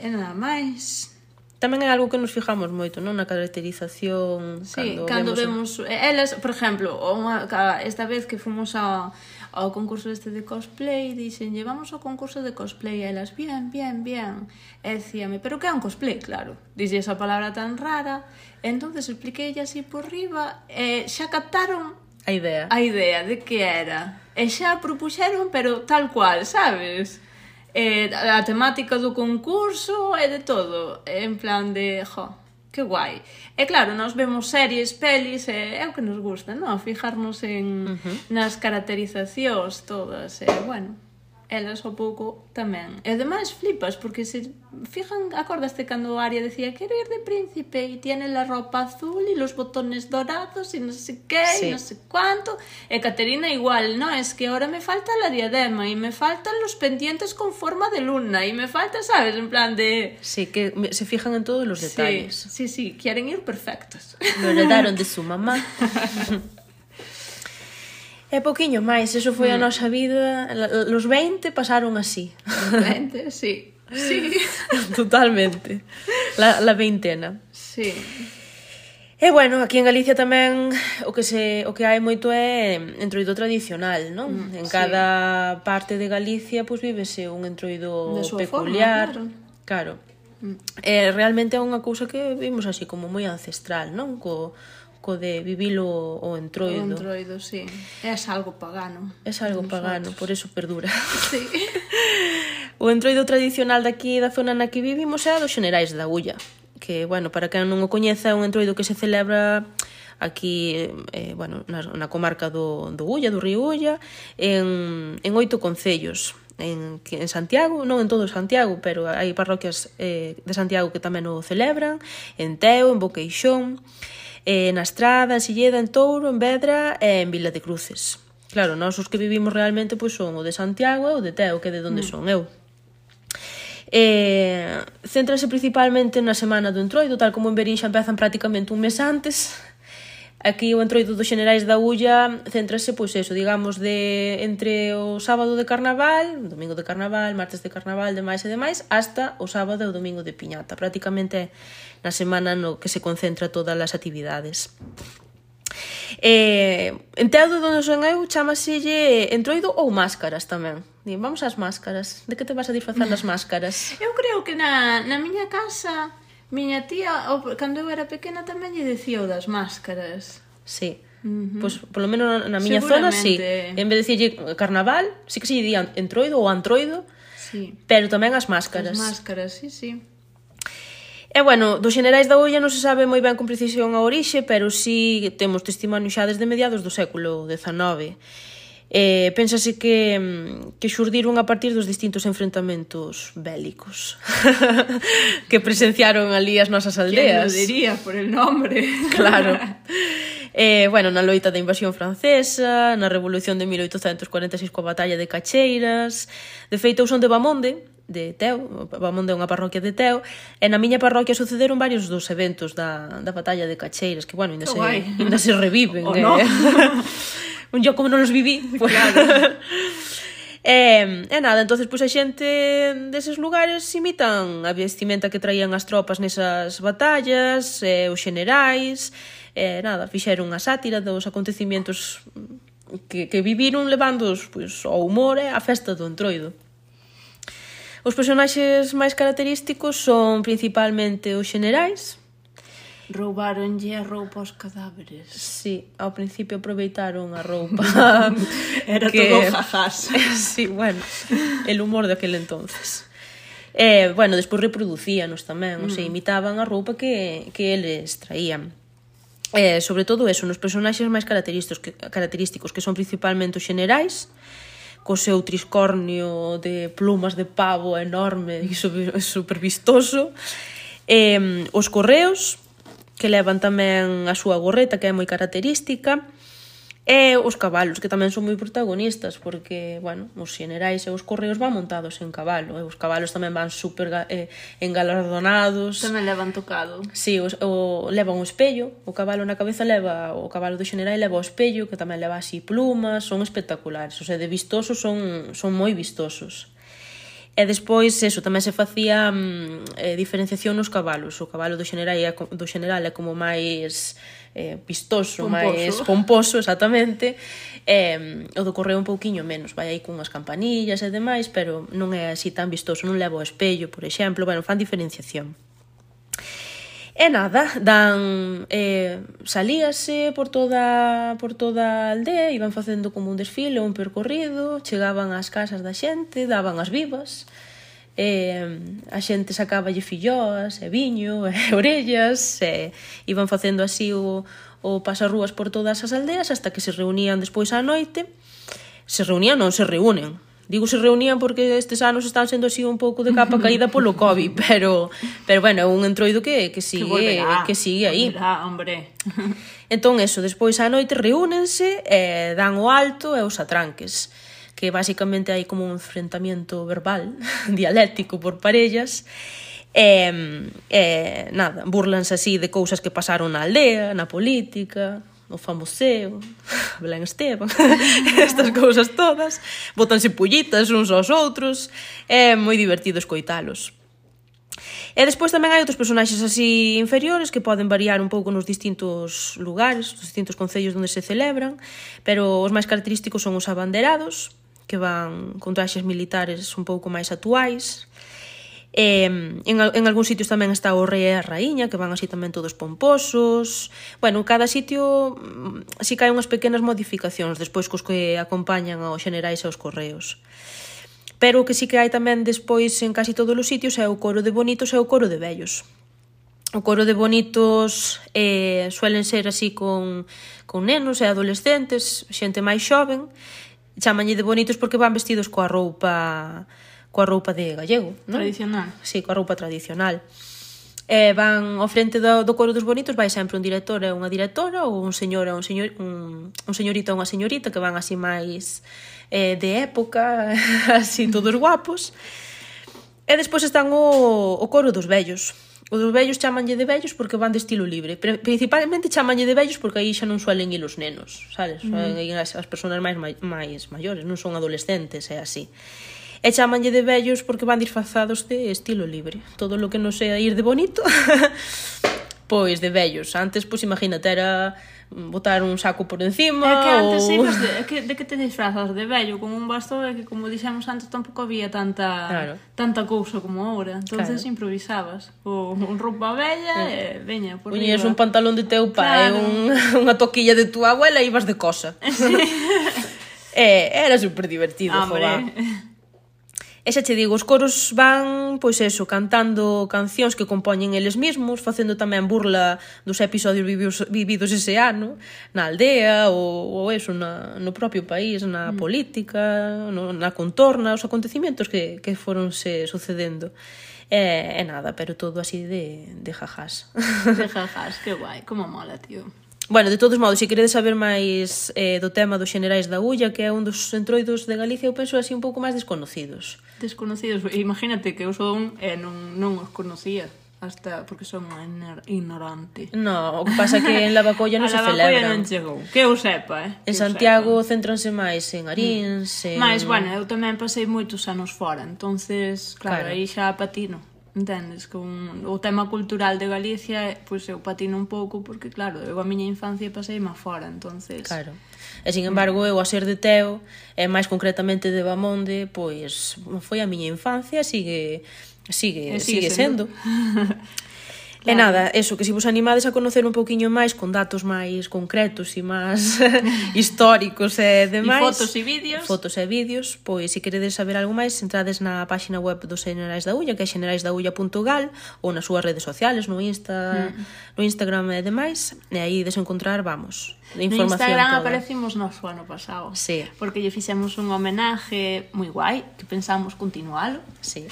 e nada máis tamén é algo que nos fijamos moito, non? Na caracterización sí, cando, cando vemos, vemos elas, por exemplo, unha, esta vez que fomos ao, ao concurso este de cosplay, dixen, llevamos ao concurso de cosplay, e elas, bien, bien, bien, e decíame, pero que é un cosplay, claro, dixe esa palabra tan rara, entonces expliquei así por riba, e xa captaron A idea. A idea de que era. E xa propuxeron, pero tal cual, sabes? Eh, a temática do concurso e de todo. En plan de, jo, que guai. E claro, nós vemos series, pelis, e é o que nos gusta, non? Fijarnos en uh -huh. nas caracterizacións todas, e bueno, elas ao pouco tamén. E ademais flipas, porque se fijan, acordaste cando Aria decía quiero ir de príncipe y tiene la ropa azul y los botones dorados y no sé qué, Sí. y no sé cuánto. E Caterina igual, no, es que ahora me falta la diadema y me faltan los pendientes con forma de luna y me falta, ¿sabes? En plan de... Sí, que se fijan en todos los detalles. Sí, sí, sí, quieren ir perfectos. Lo heredaron de su mamá. É pouquiño máis, eso foi mm. a nosa vida, los 20 pasaron así. Los 20, sí. Sí. Totalmente. La, la veintena. Sí. E bueno, aquí en Galicia tamén o que se o que hai moito é entroido tradicional, non? Mm, en cada sí. parte de Galicia pois vívese un entroido peculiar. Forma, claro. claro. Mm. Eh, realmente é unha cousa que vimos así como moi ancestral, non? Co co de vivilo o, o entroido. O entroido, sí. É algo pagano. É algo pagano, por eso perdura. Sí. o entroido tradicional daqui da zona na que vivimos é a dos Xenerais da Ulla, que, bueno, para quen non o coñeza, é un entroido que se celebra aquí eh, bueno, na, na comarca do, do Ulla, do río Ulla, en, en oito concellos, en, en Santiago, non en todo Santiago, pero hai parroquias eh, de Santiago que tamén o celebran, en Teo, en Boqueixón, eh, na Estrada, en Silleda, en Touro, en Vedra e en Vila de Cruces. Claro, nós os que vivimos realmente pois son o de Santiago e o de Teo, que de onde mm. son eu. Eh, céntrase principalmente na semana do entroido, tal como en Berín xa empezan prácticamente un mes antes, Aquí o entroido dos Xenerais da Ulla céntrase, pois eso, digamos, de entre o sábado de carnaval, domingo de carnaval, martes de carnaval, demais e demais, hasta o sábado e o domingo de piñata. Prácticamente na semana no que se concentra todas as actividades. Eh, enteudo do son eu chamaselle eh, entroido ou máscaras tamén. Dí, vamos ás máscaras. De que te vas a disfrazar das máscaras? Eu creo que na, na miña casa, miña tía, o, cando eu era pequena tamén lle dicía o das máscaras. Sí. Uh -huh. Pois, pues, polo menos na miña zona, sí. En vez de dicirlle carnaval, sí que se lle día entroido ou antroido, sí. pero tamén as máscaras. As máscaras, sí, sí. E, bueno, dos generais da olla non se sabe moi ben con precisión a orixe, pero sí temos testimonio xa desde mediados do século XIX. Eh, pénsase que, que xurdiron a partir dos distintos enfrentamentos bélicos que presenciaron ali as nosas aldeas. Diría por el nombre? claro. Eh, bueno, na loita da invasión francesa, na revolución de 1846 coa batalla de Cacheiras, de feito son de Bamonde, de Teo, Pamón é unha parroquia de Teo, e na miña parroquia sucederon varios dos eventos da, da batalla de Cacheiras, que, bueno, ainda oh, se, ainda se reviven. Oh, eh. no. Yo como non os viví, pues... Claro. E, e nada, entonces pois a xente deses lugares imitan a vestimenta que traían as tropas nesas batallas, e, os xenerais, e nada, fixeron a sátira dos acontecimientos que, que viviron levándoos pois, ao humor e a festa do entroido. Os personaxes máis característicos son principalmente os generais. Roubaronlle a roupa aos cadáveres. Sí, ao principio aproveitaron a roupa. Era que... todo jajás. sí, bueno, el humor de aquel entonces. E, eh, bueno, despois reproducíanos tamén, mm. o sea, mm. imitaban a roupa que, que eles traían. Eh, sobre todo eso, nos personaxes máis característicos que, característicos que son principalmente os generais, co seu triscornio de plumas de pavo enorme e super vistoso. E, os correos, que levan tamén a súa gorreta, que é moi característica, E os cabalos, que tamén son moi protagonistas, porque, bueno, os xenerais e os correos van montados en cabalo, e os cabalos tamén van super eh, engalardonados. Tamén levan tocado. Sí, os, o, levan o espello, o cabalo na cabeza leva, o cabalo do xenerai leva o espello, que tamén leva así plumas, son espectaculares, o sea, de vistosos son, son moi vistosos. E despois, eso, tamén se facía mm, eh, diferenciación nos cabalos. O cabalo do general é, do general é como máis eh, pistoso, pomposo. máis pomposo, exactamente. Eh, o do correo un pouquiño menos, vai aí cunhas campanillas e demais, pero non é así tan vistoso, non leva o espello, por exemplo, bueno, fan diferenciación. E nada, dan eh, salíase por toda, por toda a aldea, iban facendo como un desfile, un percorrido, chegaban ás casas da xente, daban as vivas, e a xente sacaba lle e viño, e orellas, e iban facendo así o, o pasarrúas por todas as aldeas hasta que se reunían despois á noite. Se reunían, non se reúnen, Digo se reunían porque estes anos están sendo así un pouco de capa caída polo COVID, pero pero bueno, é un entroido que que sigue que, volverá, que sigue aí. Volverá, hombre. Entón eso, despois á noite reúnense, eh, dan o alto e os atranques que basicamente hai como un enfrentamiento verbal, dialéctico por parellas, e, eh, eh, nada, burlanse así de cousas que pasaron na aldea, na política, o Famoseo, Belén Esteban, estas cousas todas, botanse pullitas uns aos outros, é moi divertido escoitalos. E despois tamén hai outros personaxes así inferiores que poden variar un pouco nos distintos lugares, nos distintos concellos onde se celebran, pero os máis característicos son os abanderados, que van con traxes militares un pouco máis actuais, E, en, en algúns sitios tamén está o rei e a raíña, que van así tamén todos pomposos. Bueno, cada sitio mm, si caen unhas pequenas modificacións despois cos que acompañan aos generais e aos correos. Pero o que sí que hai tamén despois en casi todos os sitios é o coro de bonitos e o coro de vellos. O coro de bonitos eh, suelen ser así con, con nenos e adolescentes, xente máis xoven, chamanlle de bonitos porque van vestidos coa roupa coa roupa de gallego, non? Tradicional. Sí, coa roupa tradicional. E van ao frente do, do coro dos bonitos vai sempre un director e unha directora ou un señor e un señor un, un señorito e unha señorita que van así máis eh, de época, así todos guapos. E despois están o, o coro dos vellos. O dos vellos chamanlle de vellos porque van de estilo libre. Pero principalmente chamanlle de vellos porque aí xa non suelen ir os nenos, sabes? Mm. Suelen mm. ir as, as persoas máis, máis maiores, non son adolescentes, é así. E chamanlle de vellos porque van disfrazados de estilo libre. Todo lo que non sea ir de bonito, pois de vellos. Antes, pois imagínate, era mm, botar un saco por encima É que antes ou... ibas de, que, de que te disfrazas de vello con un bastón é que como dixemos antes tampouco había tanta claro. tanta cousa como ahora entonces claro. improvisabas o un roupa vella é. e veña por Uñías un pantalón de teu pai claro. un, unha toquilla de tua abuela e ibas de cosa sí. eh, era super divertido Hombre. Jogar. E xa che digo, os coros van, pois eso, cantando cancións que compoñen eles mesmos, facendo tamén burla dos episodios vividos, vividos ese ano, na aldea, ou, ou eso, na, no propio país, na mm. política, no, na contorna, os acontecimientos que, que foronse sucedendo. E, e nada, pero todo así de, de jajás. De jajás, que guai, como mola, tío. Bueno, de todos modos, se queredes saber máis eh, do tema dos Xenerais da Ulla, que é un dos entroidos de Galicia, eu penso así un pouco máis desconocidos. Desconocidos, imagínate que eu son e eh, non, non os conocía hasta porque son ignorante. No, o que pasa que en Lavacolla non se celebra. A Lavacolla non chegou, que eu sepa, eh. En Santiago sepa. céntranse máis en Arins, mm. en... Mais, bueno, eu tamén pasei moitos anos fora, entonces, claro, claro. aí xa patino entendes, con o tema cultural de Galicia, eh, pois eu patino un pouco porque claro, eu a miña infancia pasei má fora, entonces. Claro. E sin embargo, eu a ser de Teo, e máis concretamente de Bamonde, pois foi a miña infancia, sigue sigue sigue, sigue sendo. sendo. Claro. E nada, eso, que se vos animades a conocer un pouquiño máis con datos máis concretos e máis históricos e demais. E fotos e vídeos. Fotos e vídeos, pois se queredes saber algo máis, entrades na páxina web dos Generais da Ulla, que é xeneraisdaulla.gal, ou nas súas redes sociales, no Insta, mm. no Instagram e demais, e aí desencontrar, vamos, de información No Instagram toda. aparecimos nos ano pasado. Sí. Porque lle fixemos un homenaje moi guai, que pensamos continualo. Sí.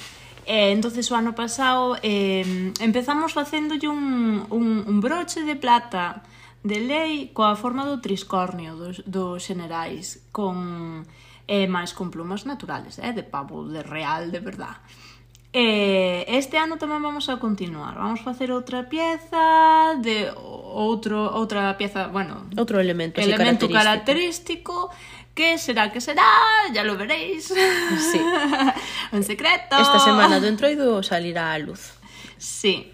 E entonces o ano pasado eh, empezamos facéndolle un, un, un broche de plata de lei coa forma do triscornio dos, dos xenerais con eh, máis con plumas naturales, eh, de pavo, de real, de verdad. Eh, este ano tamén vamos a continuar. Vamos facer outra pieza de outro outra pieza, bueno, outro elemento, elemento característico. característico Que será? que será? Ya lo veréis. Sí. Un secreto. Esta semana do entroido salirá a luz. Sí.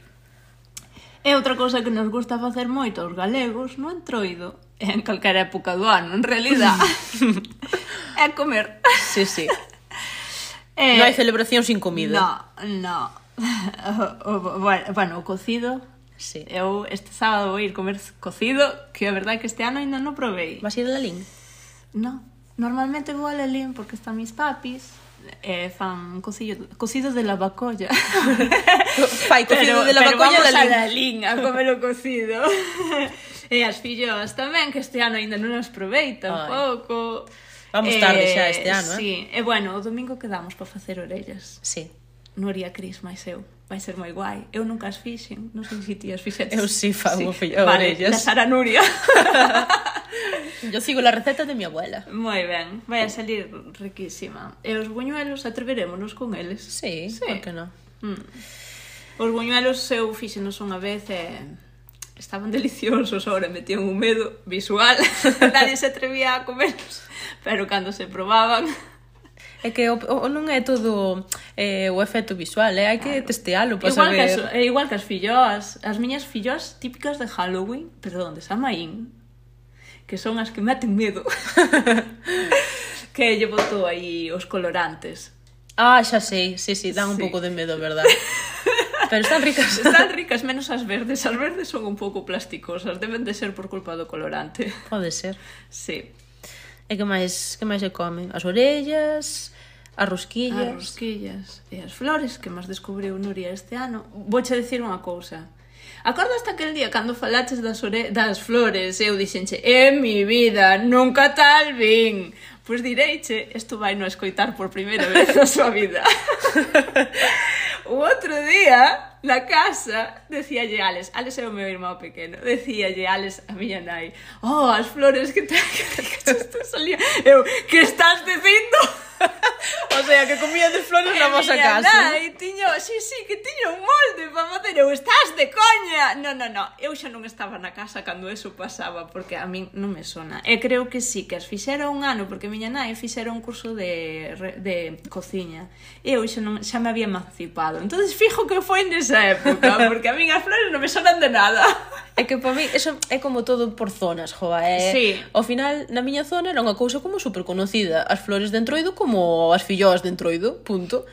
E outra cousa que nos gusta facer moito aos galegos no entroido, e en calquera época do ano, en realidad, é comer. Sí, sí. Eh, non hai celebración sin comida. No, no. O, o, bueno, bueno, o cocido Sí. Eu este sábado vou ir comer cocido, que a verdade é que este ano ainda non provei. Vas ir a Lalín? No, normalmente vou a Lelín porque están mis papis, eh, fan cocido, cocidos de la bacolla. Fai cocido de la pero bacolla vamos da a Lalín a comer o cocido. e as fillos tamén, que este ano ainda non os provei tampouco. Vamos eh, tarde xa este eh, ano, eh? Sí, e bueno, o domingo quedamos para facer orellas. Sí. Nuria Cris, máis eu vai ser moi guai. Eu nunca as fixen, non sei se ti as fixetes. Eu sí fago sí. Fillo, vale, orellas. da Sara Nuria. Yo sigo la receta de mi abuela. Moi ben, vai a salir riquísima. E os buñuelos atreverémonos con eles? Sí, sí. por que non? Mm. Os buñuelos eu fixenos unha vez e estaban deliciosos, ahora metían un medo visual, nadie se atrevía a comerlos, pero cando se probaban... É que o, o non é todo eh, o efecto visual, eh? hai que claro. testealo para igual saber. Que as, é eh, igual que as filloas, as miñas filloas típicas de Halloween, perdón, de Samaín, que son as que meten medo. que lle botou aí os colorantes. Ah, xa sei, sí, sí, dan sí. un pouco de medo, verdad? Pero están ricas. Están ricas, menos as verdes. As verdes son un pouco plasticosas, deben de ser por culpa do colorante. Pode ser. Sí. E que máis, que máis se come? As orellas, As rosquillas. As rosquillas e as flores que máis descubriu Nuria este ano. Vouche dicir unha cousa. Acordas aquel día cando falaches das, ore... das flores eu dixenche É mi vida, nunca tal vin Pois direiche, isto vai no escoitar por primeira vez na súa vida O outro día na casa, decíalle Alex, Alex é o meu irmão pequeno, decíalle Alex a miña nai, oh, as flores que te que salía, eu, que estás dicindo? o sea, que comía de flores na vosa casa. Nai, tiño, sí, sí, que tiño un molde para facer, eu, estás de coña? No, no, no, eu xa non estaba na casa cando eso pasaba, porque a min non me sona. E creo que sí, que as fixera un ano, porque miña nai fixera un curso de, de cociña. E eu xa, non, xa me había emancipado. entonces fijo que foi nesa esa época, porque a min as flores non me sonan de nada. É que para mí eso é como todo por zonas, joa, é... Sí. Ao final, na miña zona era unha cousa como super conocida, as flores de Entroido como as filloas de Entroido, punto.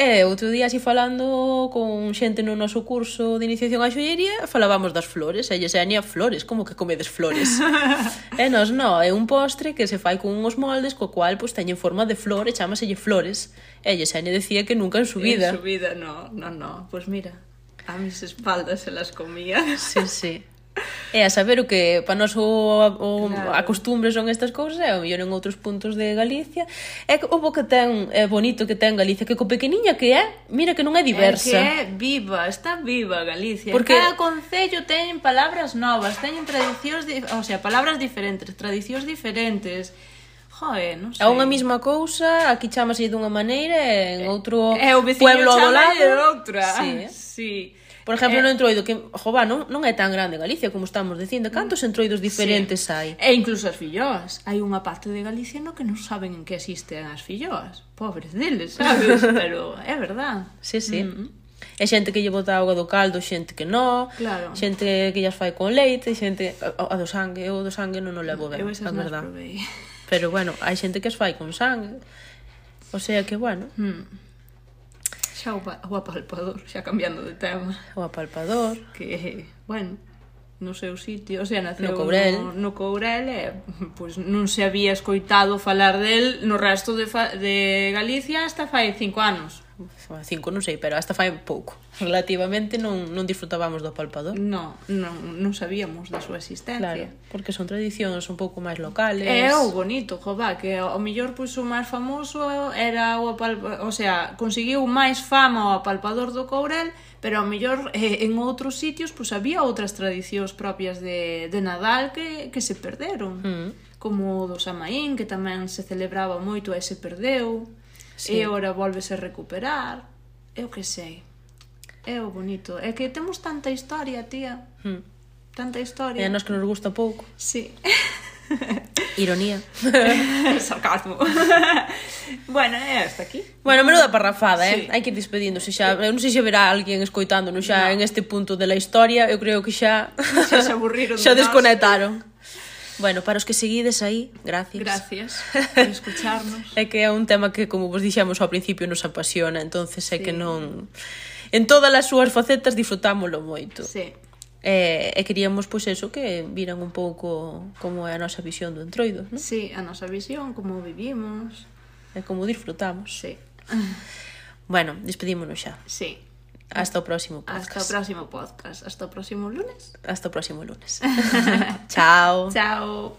E outro día así falando con xente no noso curso de iniciación á xoiería, falábamos das flores, e lle seanía flores, como que comedes flores. e nos no, é un postre que se fai con uns moldes co cual pois pues, teñen forma de flor e chamaselle flores. E lle seanía decía que nunca en su vida. En su vida, no, no, no, pois pues mira. A mis espaldas se las comía. Sí, sí. E a saber o que para nós o, o claro. a costumbre son estas cousas e o mellor en outros puntos de Galicia é que o bo que ten é bonito que ten Galicia que co pequeniña que é mira que non é diversa é que é viva está viva Galicia porque cada concello ten palabras novas teñen tradicións di... o sea palabras diferentes tradicións diferentes Joe, non sei. É unha mesma cousa, aquí chamase dunha maneira e en outro é, o pueblo do lado. É outra. Sí, eh? sí. Por exemplo, eh, no entroido, que, jova, non, non é tan grande Galicia como estamos dicindo. Cantos entroidos diferentes sí. hai? E incluso as filloas. Hai unha parte de Galicia no que non saben en que existen as filloas. Pobres deles, sabes? Pero é verdad. Sí, sí. Mm -hmm. E xente que lle bota auga do caldo, xente que non, claro. xente que llas fai con leite, xente a, a do sangue, eu do sangue non o levo ben, a verdad. Pero bueno, hai xente que as fai con sangue. O sea que bueno. Mm xa o, o apalpador, xa cambiando de tema. O apalpador. Que, bueno, no seu sitio, o sea, naceu no Courel, no, no Courel e eh, pois pues, non se había escoitado falar del no resto de, fa, de Galicia hasta fai cinco anos cinco non sei, pero hasta fai pouco. Relativamente non, non disfrutábamos do palpador. Non, non, non sabíamos da súa existencia. Claro, porque son tradicións un pouco máis locales. É o bonito, jová, que o mellor pois o máis famoso era o apalpador, o sea, conseguiu máis fama o apalpador do Courel, pero ao mellor eh, en outros sitios pois había outras tradicións propias de, de Nadal que, que se perderon. Mm. Como o do Samaín, que tamén se celebraba moito e se perdeu sí. e ora volvese a recuperar, eu que sei. É o bonito. É que temos tanta historia, tía. Hmm. Tanta historia. E a nos que nos gusta pouco. Sí. Ironía. Sarcasmo. bueno, é hasta aquí. Bueno, menuda parrafada, eh? sí. eh? Hai que ir despedíndose xa. Eu non sei se verá alguén escoitándonos xa no. en este punto de la historia. Eu creo que xa... Xa se aburriron. xa desconectaron. Nós. Bueno, para os que seguides aí, gracias. Gracias por escucharnos. é que é un tema que, como vos dixemos ao principio, nos apasiona, entonces é sí. que non... En todas as súas facetas disfrutámoslo moito. Sí. E, e queríamos, pois, eso, que viran un pouco como é a nosa visión do entroido, non? Sí, a nosa visión, como vivimos... E como disfrutamos. Sí. bueno, despedímonos xa. Sí. Hasta el próximo podcast. Hasta el próximo podcast. Hasta el próximo lunes. Hasta el próximo lunes. Chao. Chao.